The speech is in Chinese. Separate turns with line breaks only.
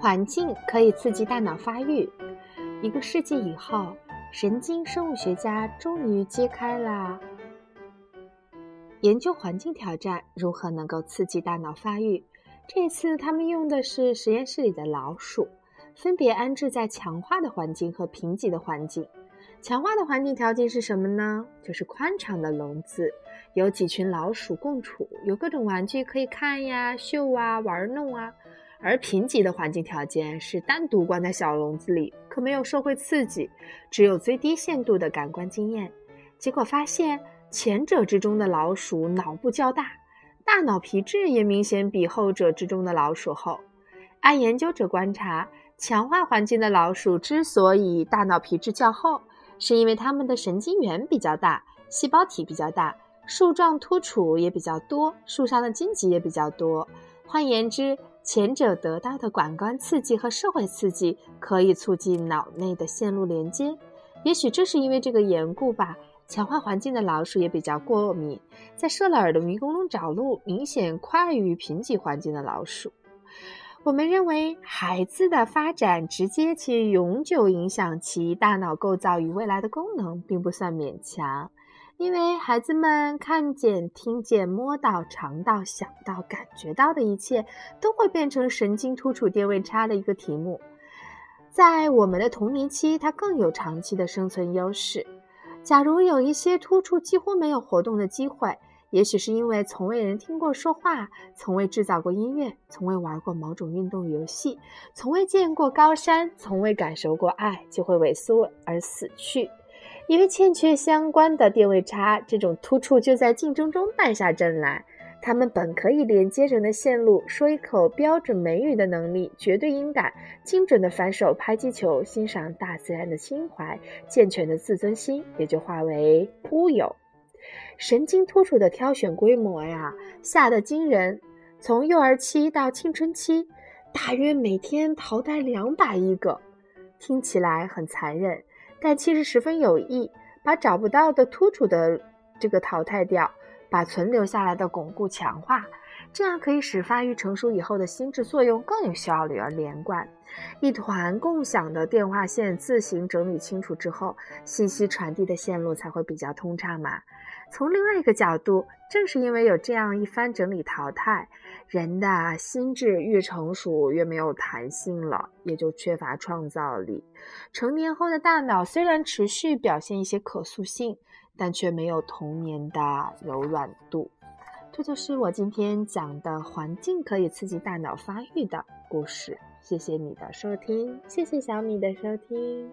环境可以刺激大脑发育。一个世纪以后，神经生物学家终于揭开了研究环境挑战如何能够刺激大脑发育。这次，他们用的是实验室里的老鼠，分别安置在强化的环境和贫瘠的环境。强化的环境条件是什么呢？就是宽敞的笼子，有几群老鼠共处，有各种玩具可以看呀、嗅啊、玩弄啊。而贫瘠的环境条件是单独关在小笼子里，可没有社会刺激，只有最低限度的感官经验。结果发现，前者之中的老鼠脑部较大，大脑皮质也明显比后者之中的老鼠厚。按研究者观察，强化环境的老鼠之所以大脑皮质较厚，是因为它们的神经元比较大，细胞体比较大，树状突触也比较多，树上的荆棘也比较多。换言之，前者得到的感官刺激和社会刺激可以促进脑内的线路连接，也许这是因为这个缘故吧。强化环境的老鼠也比较过敏，在设了耳的迷宫中找路明显快于贫瘠环境的老鼠。我们认为，孩子的发展直接且永久影响其大脑构造与未来的功能，并不算勉强。因为孩子们看见、听见、摸到、尝到、想到、感觉到的一切，都会变成神经突触电位差的一个题目。在我们的童年期，它更有长期的生存优势。假如有一些突触几乎没有活动的机会，也许是因为从未人听过说话，从未制造过音乐，从未玩过某种运动游戏，从未见过高山，从未感受过爱，就会萎缩而死去。因为欠缺相关的电位差，这种突触就在竞争中败下阵来。他们本可以连接人的线路，说一口标准美语的能力，绝对音感，精准的反手拍击球，欣赏大自然的情怀，健全的自尊心也就化为乌有。神经突触的挑选规模呀，吓得惊人。从幼儿期到青春期，大约每天淘汰两百亿个，听起来很残忍。但其实十分有益，把找不到的突出的这个淘汰掉，把存留下来的巩固强化，这样可以使发育成熟以后的心智作用更有效率而连贯。一团共享的电话线自行整理清楚之后，信息传递的线路才会比较通畅嘛。从另外一个角度，正是因为有这样一番整理淘汰，人的心智越成熟越没有弹性了，也就缺乏创造力。成年后的大脑虽然持续表现一些可塑性，但却没有童年的柔软度。这就是我今天讲的环境可以刺激大脑发育的故事。谢谢你的收听，谢谢小米的收听。